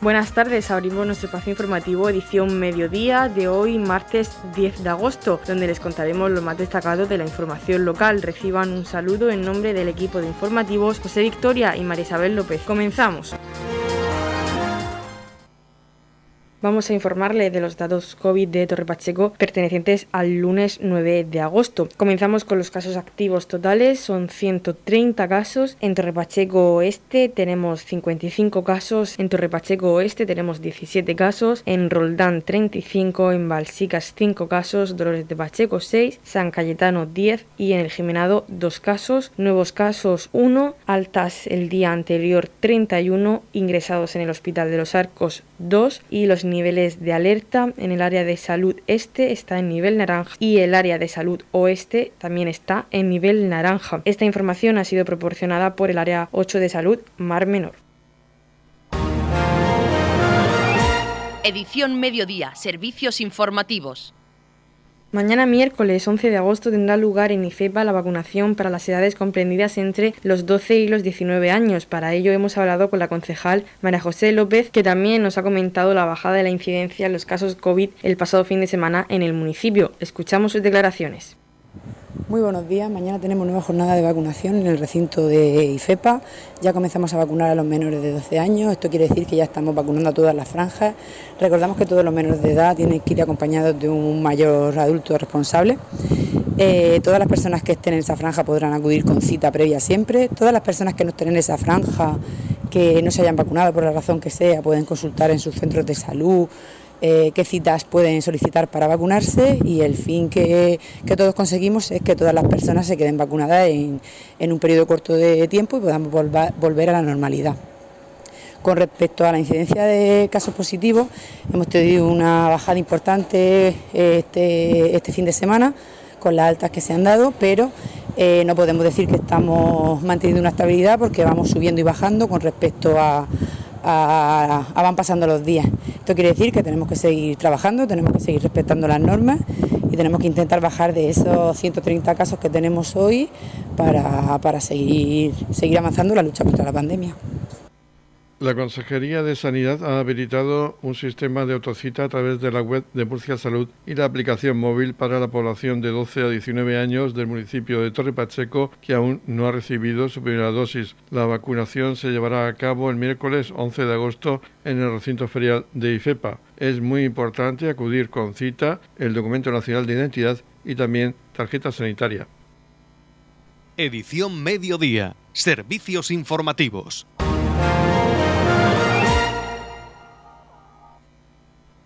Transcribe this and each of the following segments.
Buenas tardes, abrimos nuestro espacio informativo edición mediodía de hoy, martes 10 de agosto, donde les contaremos lo más destacado de la información local. Reciban un saludo en nombre del equipo de informativos José Victoria y María Isabel López. Comenzamos. Vamos a informarle de los datos COVID de Torre Pacheco pertenecientes al lunes 9 de agosto. Comenzamos con los casos activos totales, son 130 casos. En Torre Pacheco Oeste tenemos 55 casos, en Torre Pacheco Oeste tenemos 17 casos, en Roldán 35, en Balsicas 5 casos, Dolores de Pacheco 6, San Cayetano 10 y en el Jimenado 2 casos. Nuevos casos 1, altas el día anterior 31, ingresados en el Hospital de los Arcos 2 y los niveles de alerta en el área de salud este está en nivel naranja y el área de salud oeste también está en nivel naranja. Esta información ha sido proporcionada por el área 8 de salud Mar Menor. Edición Mediodía, Servicios Informativos. Mañana miércoles 11 de agosto tendrá lugar en IFEPA la vacunación para las edades comprendidas entre los 12 y los 19 años. Para ello hemos hablado con la concejal María José López, que también nos ha comentado la bajada de la incidencia en los casos COVID el pasado fin de semana en el municipio. Escuchamos sus declaraciones. Muy buenos días. Mañana tenemos nueva jornada de vacunación en el recinto de IFEPA. Ya comenzamos a vacunar a los menores de 12 años. Esto quiere decir que ya estamos vacunando a todas las franjas. Recordamos que todos los menores de edad tienen que ir acompañados de un mayor adulto responsable. Eh, todas las personas que estén en esa franja podrán acudir con cita previa siempre. Todas las personas que no estén en esa franja, que no se hayan vacunado por la razón que sea, pueden consultar en sus centros de salud eh, qué citas pueden solicitar para vacunarse y el fin que, todos conseguimos es que todas las personas se queden vacunadas en, un periodo corto de tiempo y podamos volver a la normalidad. Con respecto a la incidencia de casos positivos, hemos tenido una bajada importante este, este fin de semana con las altas que se han dado, pero eh, no podemos decir que estamos manteniendo una estabilidad porque vamos subiendo y bajando con respecto a, van pasando los días. Esto quiere decir que tenemos que seguir trabajando, tenemos que seguir respetando las normas y tenemos que intentar bajar de esos 130 casos que tenemos hoy para, para seguir, seguir avanzando la lucha contra la pandemia. La Consejería de Sanidad ha habilitado un sistema de autocita a través de la web de Murcia Salud y la aplicación móvil para la población de 12 a 19 años del municipio de Torre Pacheco que aún no ha recibido su primera dosis. La vacunación se llevará a cabo el miércoles 11 de agosto en el recinto ferial de IFEPA. Es muy importante acudir con cita, el documento nacional de identidad y también tarjeta sanitaria. Edición Mediodía. Servicios informativos.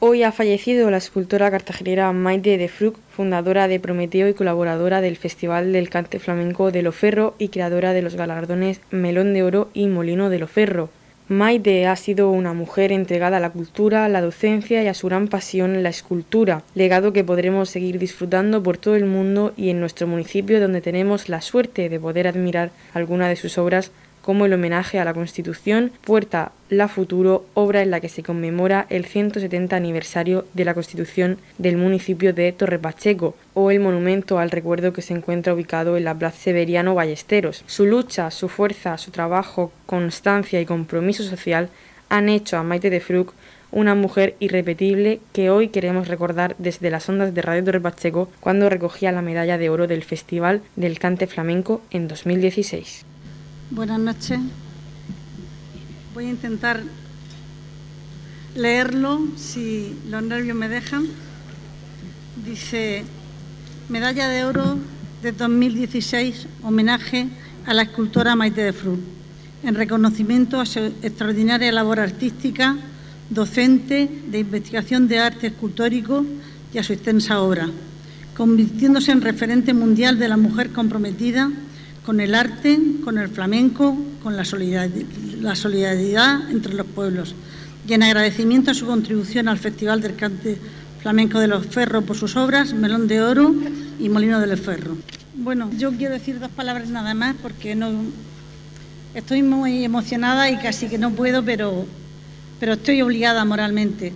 Hoy ha fallecido la escultora cartagenera Maite de Fruc, fundadora de Prometeo y colaboradora del Festival del Cante Flamenco de Loferro y creadora de los galardones Melón de Oro y Molino de Loferro. Maite ha sido una mujer entregada a la cultura, la docencia y a su gran pasión la escultura, legado que podremos seguir disfrutando por todo el mundo y en nuestro municipio donde tenemos la suerte de poder admirar alguna de sus obras como el homenaje a la Constitución, Puerta La Futuro, obra en la que se conmemora el 170 aniversario de la Constitución del municipio de Torrepacheco, o el monumento al recuerdo que se encuentra ubicado en la Plaza Severiano Ballesteros. Su lucha, su fuerza, su trabajo, constancia y compromiso social han hecho a Maite de Fruc una mujer irrepetible que hoy queremos recordar desde las ondas de Radio Torre Pacheco cuando recogía la medalla de oro del Festival del Cante Flamenco en 2016. Buenas noches. Voy a intentar leerlo si los nervios me dejan. Dice, Medalla de Oro de 2016, homenaje a la escultora Maite de Fru, en reconocimiento a su extraordinaria labor artística, docente, de investigación de arte escultórico y a su extensa obra, convirtiéndose en referente mundial de la mujer comprometida con el arte, con el flamenco, con la solidaridad, entre los pueblos y en agradecimiento a su contribución al Festival del Cante Flamenco de los Ferros por sus obras, Melón de Oro y Molino de los Ferros. Bueno, yo quiero decir dos palabras nada más porque no estoy muy emocionada y casi que no puedo, pero, pero estoy obligada moralmente.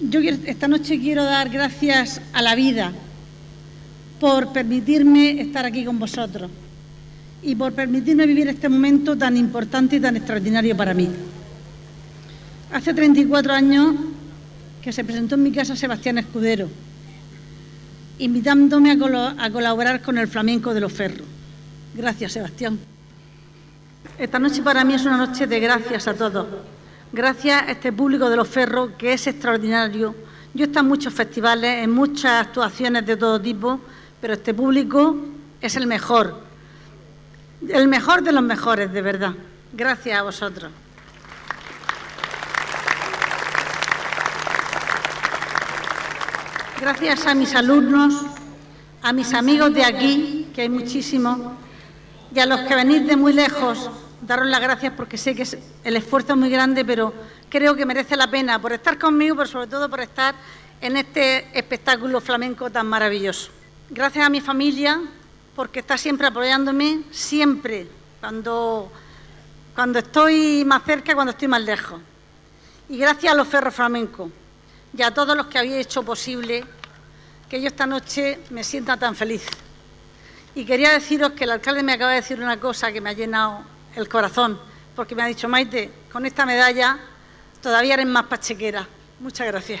Yo esta noche quiero dar gracias a la vida por permitirme estar aquí con vosotros y por permitirme vivir este momento tan importante y tan extraordinario para mí. Hace 34 años que se presentó en mi casa Sebastián Escudero, invitándome a, colaborar con el flamenco de los ferros. Gracias, Sebastián. Esta noche para mí es una noche de gracias a todos. Gracias a este público de los ferros que es extraordinario. Yo he estado en muchos festivales, en muchas actuaciones de todo tipo, pero este público es el mejor. El mejor de los mejores, de verdad. Gracias a vosotros. Gracias a mis alumnos, a mis amigos de aquí, que hay muchísimos, y a los que venís de muy lejos, daros las gracias porque sé que el esfuerzo es muy grande, pero creo que merece la pena por estar conmigo, pero sobre todo por estar en este espectáculo flamenco tan maravilloso. Gracias a mi familia, porque está siempre apoyándome, siempre, cuando, cuando estoy más cerca, cuando estoy más lejos. Y gracias a los ferros flamencos y a todos los que habéis hecho posible que yo esta noche me sienta tan feliz. Y quería deciros que el alcalde me acaba de decir una cosa que me ha llenado el corazón, porque me ha dicho, Maite, con esta medalla todavía eres más pachequera. Muchas gracias.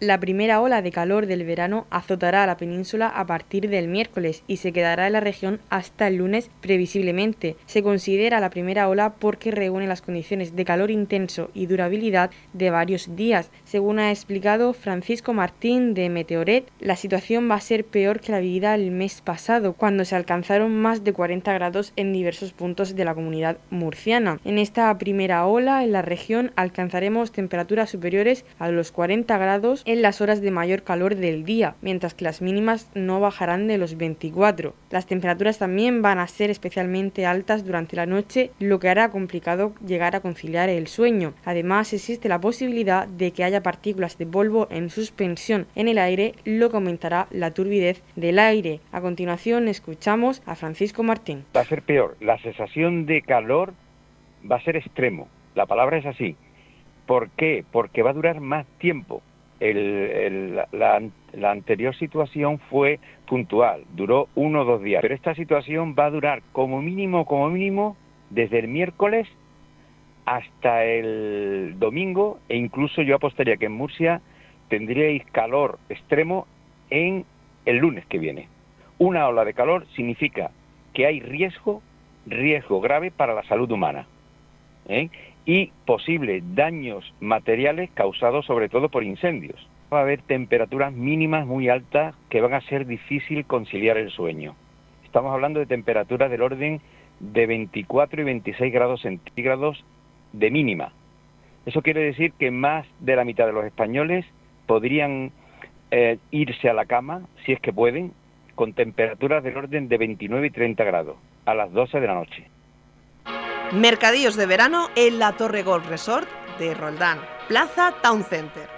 La primera ola de calor del verano azotará a la península a partir del miércoles y se quedará en la región hasta el lunes previsiblemente. Se considera la primera ola porque reúne las condiciones de calor intenso y durabilidad de varios días. Según ha explicado Francisco Martín de Meteoret, la situación va a ser peor que la vivida el mes pasado, cuando se alcanzaron más de 40 grados en diversos puntos de la comunidad murciana. En esta primera ola en la región alcanzaremos temperaturas superiores a los 40 grados en las horas de mayor calor del día, mientras que las mínimas no bajarán de los 24. Las temperaturas también van a ser especialmente altas durante la noche, lo que hará complicado llegar a conciliar el sueño. Además, existe la posibilidad de que haya partículas de polvo en suspensión en el aire, lo que aumentará la turbidez del aire. A continuación, escuchamos a Francisco Martín. Va a ser peor. La sensación de calor va a ser extremo. La palabra es así. ¿Por qué? Porque va a durar más tiempo la, anterior situación fue puntual, duró uno o dos días, pero esta situación va a durar como mínimo, como mínimo, desde el miércoles hasta el domingo e incluso yo apostaría que en Murcia tendríais calor extremo en el lunes que viene. Una ola de calor significa que hay riesgo, riesgo grave para la salud humana. ¿eh? Y posibles daños materiales causados sobre todo por incendios. Va a haber temperaturas mínimas muy altas que van a ser difícil conciliar el sueño. Estamos hablando de temperaturas del orden de 24 y 26 grados centígrados de mínima. Eso quiere decir que más de la mitad de los españoles podrían eh, irse a la cama, si es que pueden, con temperaturas del orden de 29 y 30 grados a las 12 de la noche. Mercadillos de verano en la Torre Golf Resort de Roldán, Plaza Town Center.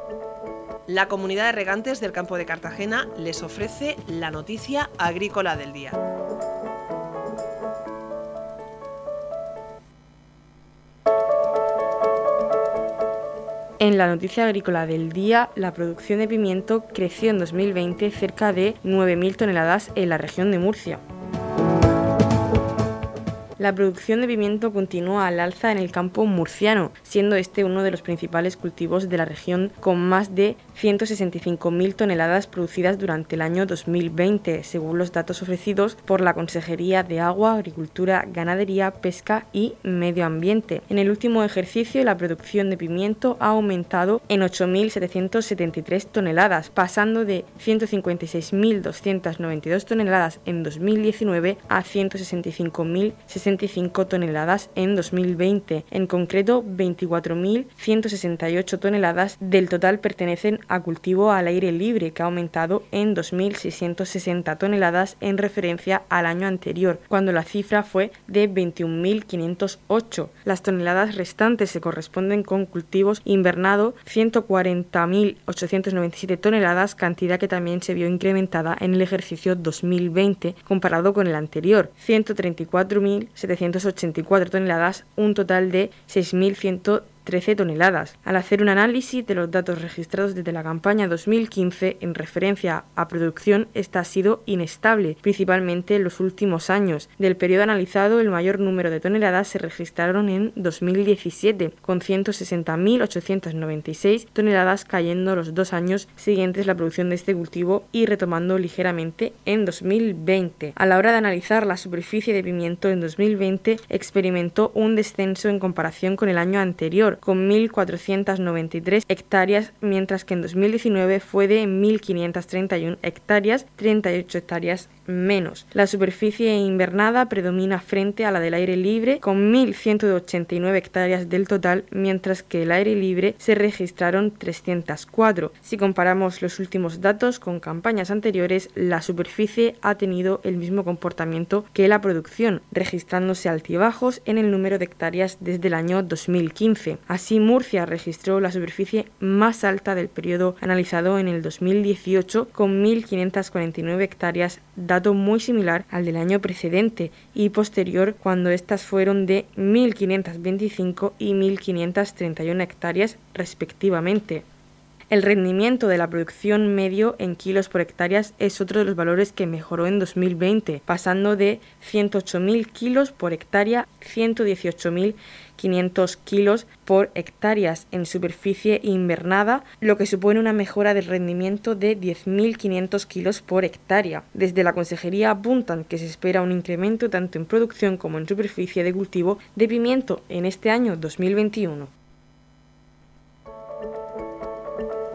La comunidad de regantes del campo de Cartagena les ofrece la noticia agrícola del día. En la noticia agrícola del día, la producción de pimiento creció en 2020 cerca de 9.000 toneladas en la región de Murcia. La producción de pimiento continúa al alza en el campo murciano, siendo este uno de los principales cultivos de la región con más de 165.000 toneladas producidas durante el año 2020, según los datos ofrecidos por la Consejería de Agua, Agricultura, Ganadería, Pesca y Medio Ambiente. En el último ejercicio, la producción de pimiento ha aumentado en 8.773 toneladas, pasando de 156.292 toneladas en 2019 a 165.065 toneladas en 2020. En concreto, 24.168 toneladas del total pertenecen a cultivo al aire libre, que ha aumentado en 2.660 toneladas en referencia al año anterior, cuando la cifra fue de 21.508. Las toneladas restantes se corresponden con cultivos invernado, 140.897 toneladas, cantidad que también se vio incrementada en el ejercicio 2020 comparado con el anterior, 134.784 toneladas, un total de 6.100 13 toneladas. Al hacer un análisis de los datos registrados desde la campaña 2015 en referencia a producción, esta ha sido inestable, principalmente en los últimos años. Del periodo analizado, el mayor número de toneladas se registraron en 2017, con 160.896 toneladas cayendo los dos años siguientes la producción de este cultivo y retomando ligeramente en 2020. A la hora de analizar la superficie de pimiento en 2020, experimentó un descenso en comparación con el año anterior con 1.493 hectáreas, mientras que en 2019 fue de 1.531 hectáreas, 38 hectáreas menos. La superficie invernada predomina frente a la del aire libre, con 1.189 hectáreas del total, mientras que el aire libre se registraron 304. Si comparamos los últimos datos con campañas anteriores, la superficie ha tenido el mismo comportamiento que la producción, registrándose altibajos en el número de hectáreas desde el año 2015. Así, Murcia registró la superficie más alta del periodo analizado en el 2018, con 1.549 hectáreas, dato muy similar al del año precedente y posterior, cuando estas fueron de 1.525 y 1.531 hectáreas respectivamente. El rendimiento de la producción medio en kilos por hectáreas es otro de los valores que mejoró en 2020, pasando de 108.000 kilos por hectárea a 118.000 500 kilos por hectáreas en superficie invernada, lo que supone una mejora del rendimiento de 10.500 kilos por hectárea. Desde la consejería apuntan que se espera un incremento tanto en producción como en superficie de cultivo de pimiento en este año 2021.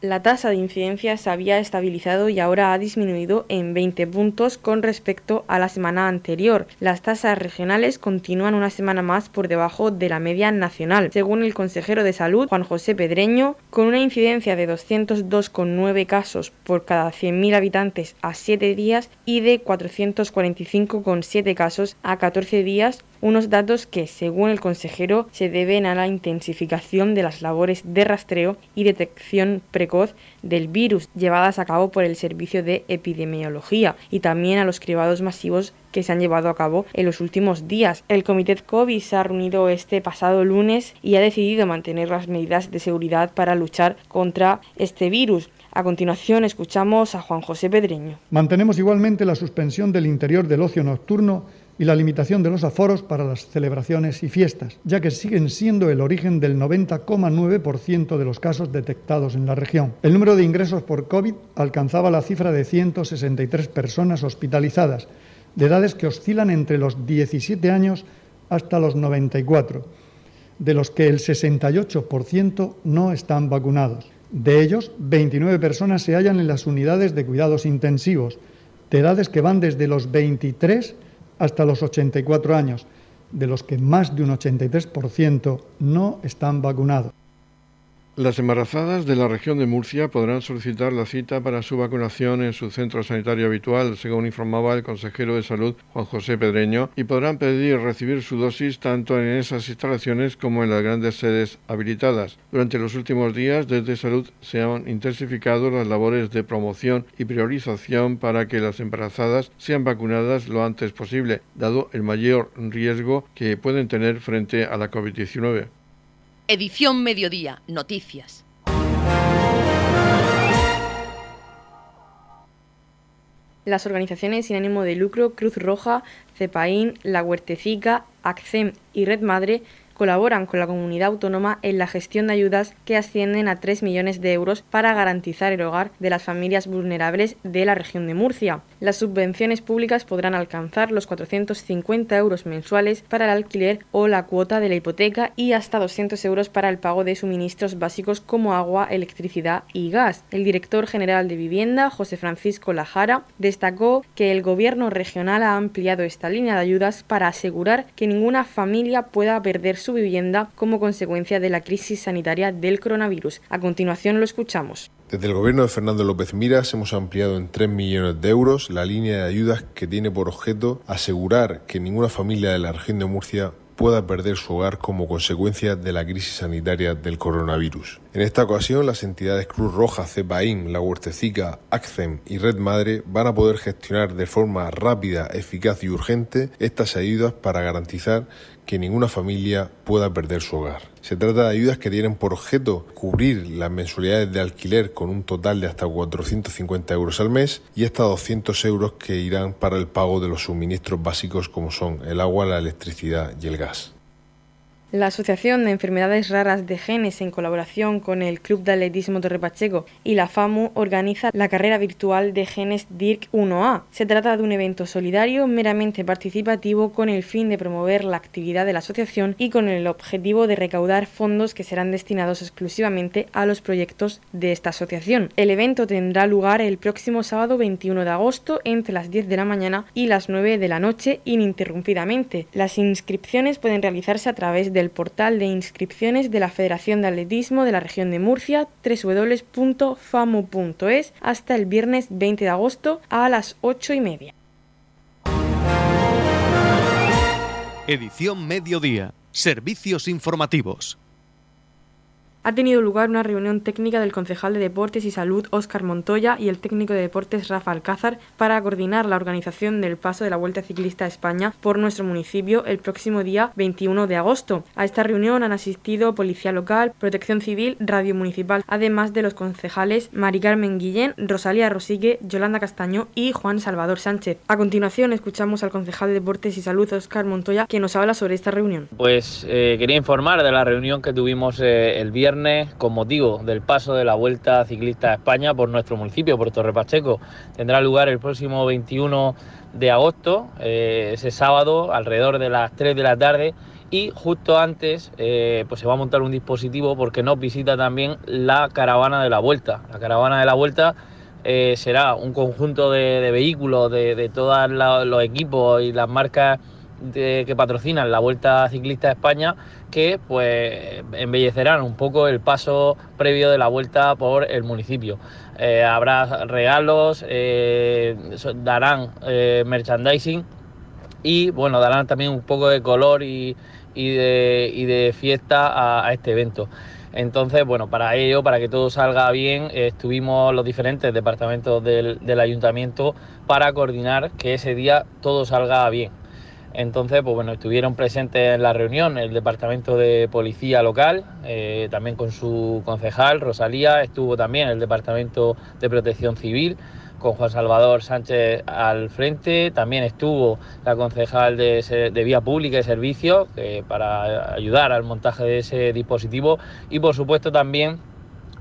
La tasa de incidencia se había estabilizado y ahora ha disminuido en 20 puntos con respecto a la semana anterior. Las tasas regionales continúan una semana más por debajo de la media nacional. Según el consejero de salud, Juan José Pedreño, con una incidencia de 202,9 casos por cada 100.000 habitantes a 7 días y de 445,7 casos a 14 días, unos datos que, según el consejero, se deben a la intensificación de las labores de rastreo y detección precoz del virus llevadas a cabo por el Servicio de Epidemiología y también a los cribados masivos que se han llevado a cabo en los últimos días. El Comité COVID se ha reunido este pasado lunes y ha decidido mantener las medidas de seguridad para luchar contra este virus. A continuación escuchamos a Juan José Pedreño. Mantenemos igualmente la suspensión del interior del ocio nocturno y la limitación de los aforos para las celebraciones y fiestas, ya que siguen siendo el origen del 90,9% de los casos detectados en la región. El número de ingresos por COVID alcanzaba la cifra de 163 personas hospitalizadas, de edades que oscilan entre los 17 años hasta los 94, de los que el 68% no están vacunados. De ellos, 29 personas se hallan en las unidades de cuidados intensivos, de edades que van desde los 23 hasta los 84 años, de los que más de un 83% no están vacunados. Las embarazadas de la región de Murcia podrán solicitar la cita para su vacunación en su centro sanitario habitual, según informaba el consejero de Salud Juan José Pedreño, y podrán pedir recibir su dosis tanto en esas instalaciones como en las grandes sedes habilitadas. Durante los últimos días, desde Salud se han intensificado las labores de promoción y priorización para que las embarazadas sean vacunadas lo antes posible, dado el mayor riesgo que pueden tener frente a la COVID-19. Edición Mediodía, Noticias. Las organizaciones sin ánimo de lucro Cruz Roja, CEPAIN, La Huertecica, ACCEM y Red Madre colaboran con la comunidad autónoma en la gestión de ayudas que ascienden a 3 millones de euros para garantizar el hogar de las familias vulnerables de la región de Murcia. Las subvenciones públicas podrán alcanzar los 450 euros mensuales para el alquiler o la cuota de la hipoteca y hasta 200 euros para el pago de suministros básicos como agua, electricidad y gas. El director general de Vivienda, José Francisco Lajara, destacó que el gobierno regional ha ampliado esta línea de ayudas para asegurar que ninguna familia pueda perder su vivienda como consecuencia de la crisis sanitaria del coronavirus. A continuación lo escuchamos. Desde el gobierno de Fernando López Miras hemos ampliado en 3 millones de euros la línea de ayudas que tiene por objeto asegurar que ninguna familia de la región de Murcia pueda perder su hogar como consecuencia de la crisis sanitaria del coronavirus. En esta ocasión, las entidades Cruz Roja, CEPAIN, La Huertecica, ACCEM y Red Madre van a poder gestionar de forma rápida, eficaz y urgente estas ayudas para garantizar que ninguna familia pueda perder su hogar. Se trata de ayudas que tienen por objeto cubrir las mensualidades de alquiler con un total de hasta 450 euros al mes y hasta 200 euros que irán para el pago de los suministros básicos como son el agua, la electricidad y el gas. La Asociación de Enfermedades Raras de Genes, en colaboración con el Club de Atletismo Torre Pacheco y la FAMU, organiza la carrera virtual de genes DIRC 1A. Se trata de un evento solidario meramente participativo con el fin de promover la actividad de la asociación y con el objetivo de recaudar fondos que serán destinados exclusivamente a los proyectos de esta asociación. El evento tendrá lugar el próximo sábado 21 de agosto entre las 10 de la mañana y las 9 de la noche ininterrumpidamente. Las inscripciones pueden realizarse a través de del portal de inscripciones de la Federación de Atletismo de la región de Murcia, www.famu.es, hasta el viernes 20 de agosto a las 8 y media. Edición Mediodía. Servicios informativos ha tenido lugar una reunión técnica del concejal de Deportes y Salud Óscar Montoya y el técnico de Deportes Rafa Alcázar para coordinar la organización del paso de la Vuelta Ciclista a España por nuestro municipio el próximo día 21 de agosto. A esta reunión han asistido Policía Local, Protección Civil, Radio Municipal, además de los concejales Mari Carmen Guillén, Rosalía Rosique, Yolanda Castaño y Juan Salvador Sánchez. A continuación escuchamos al concejal de Deportes y Salud Óscar Montoya que nos habla sobre esta reunión. Pues eh, quería informar de la reunión que tuvimos eh, el viernes con motivo del paso de la Vuelta Ciclista a España por nuestro municipio, por Torre Pacheco. Tendrá lugar el próximo 21 de agosto, eh, ese sábado, alrededor de las 3 de la tarde. Y justo antes eh, pues se va a montar un dispositivo porque nos visita también la caravana de la Vuelta. La caravana de la Vuelta eh, será un conjunto de, vehículos de todos los equipos y las marcas que patrocinan la Vuelta Ciclista a España que pues embellecerán un poco el paso previo de la vuelta por el municipio. Eh, habrá regalos, eh, darán eh, merchandising y bueno, darán también un poco de color y, de, fiesta a, este evento. Entonces, bueno, para ello, para que todo salga bien, estuvimos los diferentes departamentos del, del ayuntamiento para coordinar que ese día todo salga bien. Entonces, pues bueno, estuvieron presentes en la reunión el departamento de policía local, eh, también con su concejal Rosalía, estuvo también el departamento de protección civil con Juan Salvador Sánchez al frente, también estuvo la concejal de, Vía Pública y Servicios para ayudar al montaje de ese dispositivo y por supuesto también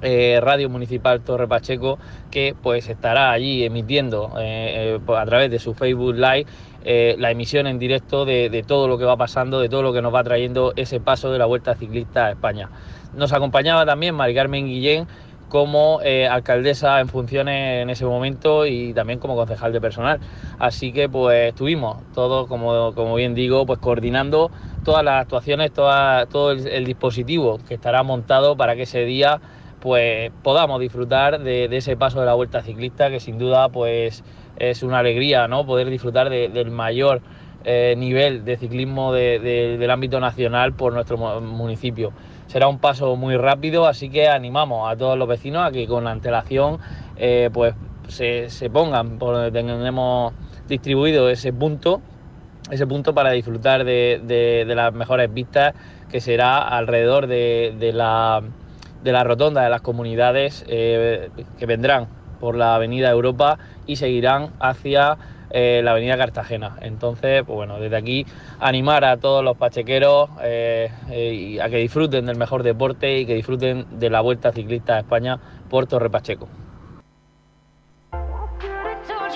eh, Radio Municipal Torre Pacheco que pues estará allí emitiendo eh, a través de su Facebook Live eh, la emisión en directo de, todo lo que va pasando, de todo lo que nos va trayendo ese paso de la Vuelta Ciclista a España. Nos acompañaba también Mari Carmen Guillén como eh, alcaldesa en funciones en ese momento y también como concejal de personal. Así que pues estuvimos todos, como, como bien digo, pues coordinando todas las actuaciones, todo el, dispositivo que estará montado para que ese día pues podamos disfrutar de, ese paso de la vuelta ciclista que sin duda pues es una alegría no poder disfrutar del mayor eh, nivel de ciclismo del ámbito nacional por nuestro municipio. Será un paso muy rápido así que animamos a todos los vecinos a que con antelación eh, pues se, pongan por donde tenemos distribuido ese punto ese punto para disfrutar de, las mejores vistas que será alrededor de, la, rotonda de las comunidades eh, que vendrán por la Avenida Europa y seguirán hacia eh, la Avenida Cartagena. Entonces, pues bueno, desde aquí animar a todos los pachequeros eh, a que disfruten del mejor deporte y que disfruten de la Vuelta Ciclista de España por Torre Pacheco.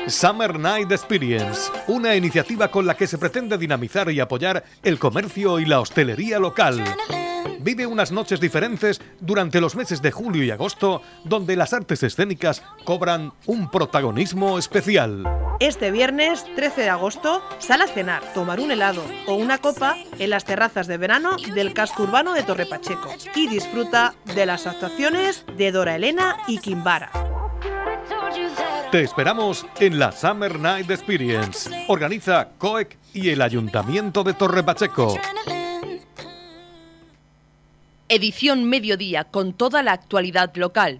Summer Night Experience, una iniciativa con la que se pretende dinamizar y apoyar el comercio y la hostelería local. Vive unas noches diferentes durante los meses de julio y agosto, donde las artes escénicas cobran un protagonismo especial. Este viernes 13 de agosto, sal a cenar, tomar un helado o una copa en las terrazas de verano del casco urbano de Torre Pacheco y disfruta de las actuaciones de Dora Elena y Kimbara. Te esperamos en la Summer Night Experience. Organiza COEC y el Ayuntamiento de Torre Pacheco. Edición Mediodía con toda la actualidad local.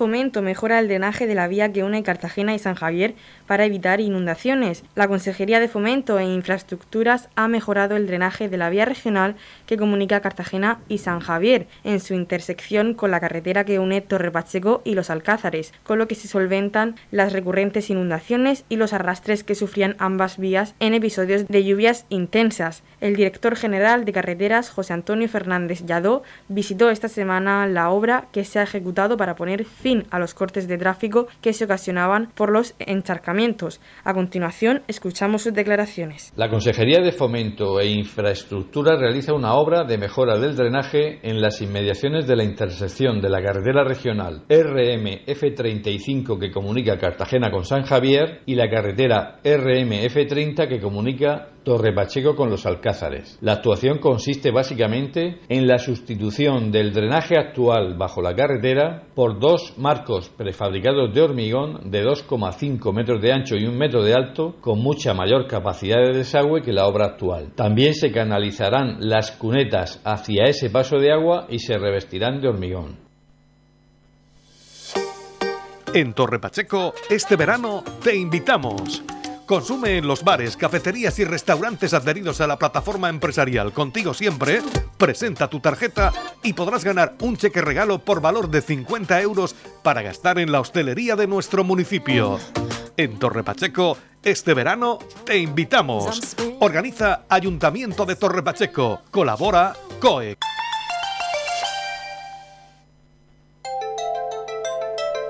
Fomento mejora el drenaje de la vía que une Cartagena y San Javier para evitar inundaciones. La Consejería de Fomento e Infraestructuras ha mejorado el drenaje de la vía regional que comunica Cartagena y San Javier en su intersección con la carretera que une Torre Pacheco y Los Alcázares, con lo que se solventan las recurrentes inundaciones y los arrastres que sufrían ambas vías en episodios de lluvias intensas. El director general de carreteras, José Antonio Fernández Lladó, visitó esta semana la obra que se ha ejecutado para poner fin a los cortes de tráfico que se ocasionaban por los encharcamientos. A continuación, escuchamos sus declaraciones. La Consejería de Fomento e Infraestructura realiza una obra de mejora del drenaje en las inmediaciones de la intersección de la carretera regional RMF35 que comunica Cartagena con San Javier y la carretera RMF30 que comunica Torre Pacheco con los Alcázares. La actuación consiste básicamente en la sustitución del drenaje actual bajo la carretera por dos marcos prefabricados de hormigón de 2,5 metros de ancho y un metro de alto con mucha mayor capacidad de desagüe que la obra actual. También se canalizarán las cunetas hacia ese paso de agua y se revestirán de hormigón. En Torre Pacheco, este verano te invitamos. Consume en los bares, cafeterías y restaurantes adheridos a la plataforma empresarial Contigo Siempre. Presenta tu tarjeta y podrás ganar un cheque regalo por valor de 50 euros para gastar en la hostelería de nuestro municipio. En Torre Pacheco, este verano te invitamos. Organiza Ayuntamiento de Torre Pacheco. Colabora COEC.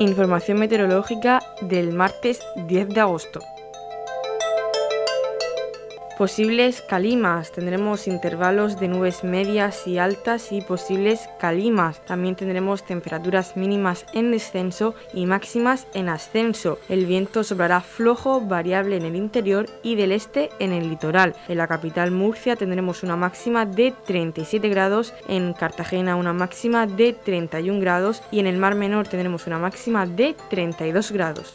Información meteorológica del martes 10 de agosto. Posibles calimas. Tendremos intervalos de nubes medias y altas y posibles calimas. También tendremos temperaturas mínimas en descenso y máximas en ascenso. El viento soplará flojo, variable en el interior y del este en el litoral. En la capital Murcia tendremos una máxima de 37 grados, en Cartagena una máxima de 31 grados y en el Mar Menor tendremos una máxima de 32 grados.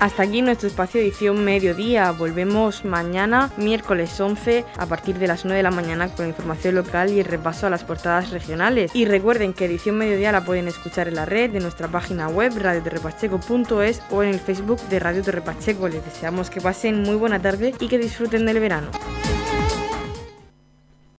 Hasta aquí nuestro espacio edición mediodía. Volvemos mañana, miércoles 11, a partir de las 9 de la mañana con información local y el repaso a las portadas regionales. Y recuerden que edición mediodía la pueden escuchar en la red de nuestra página web radioterrepacheco.es o en el Facebook de Radio Torre Pacheco. Les deseamos que pasen muy buena tarde y que disfruten del verano.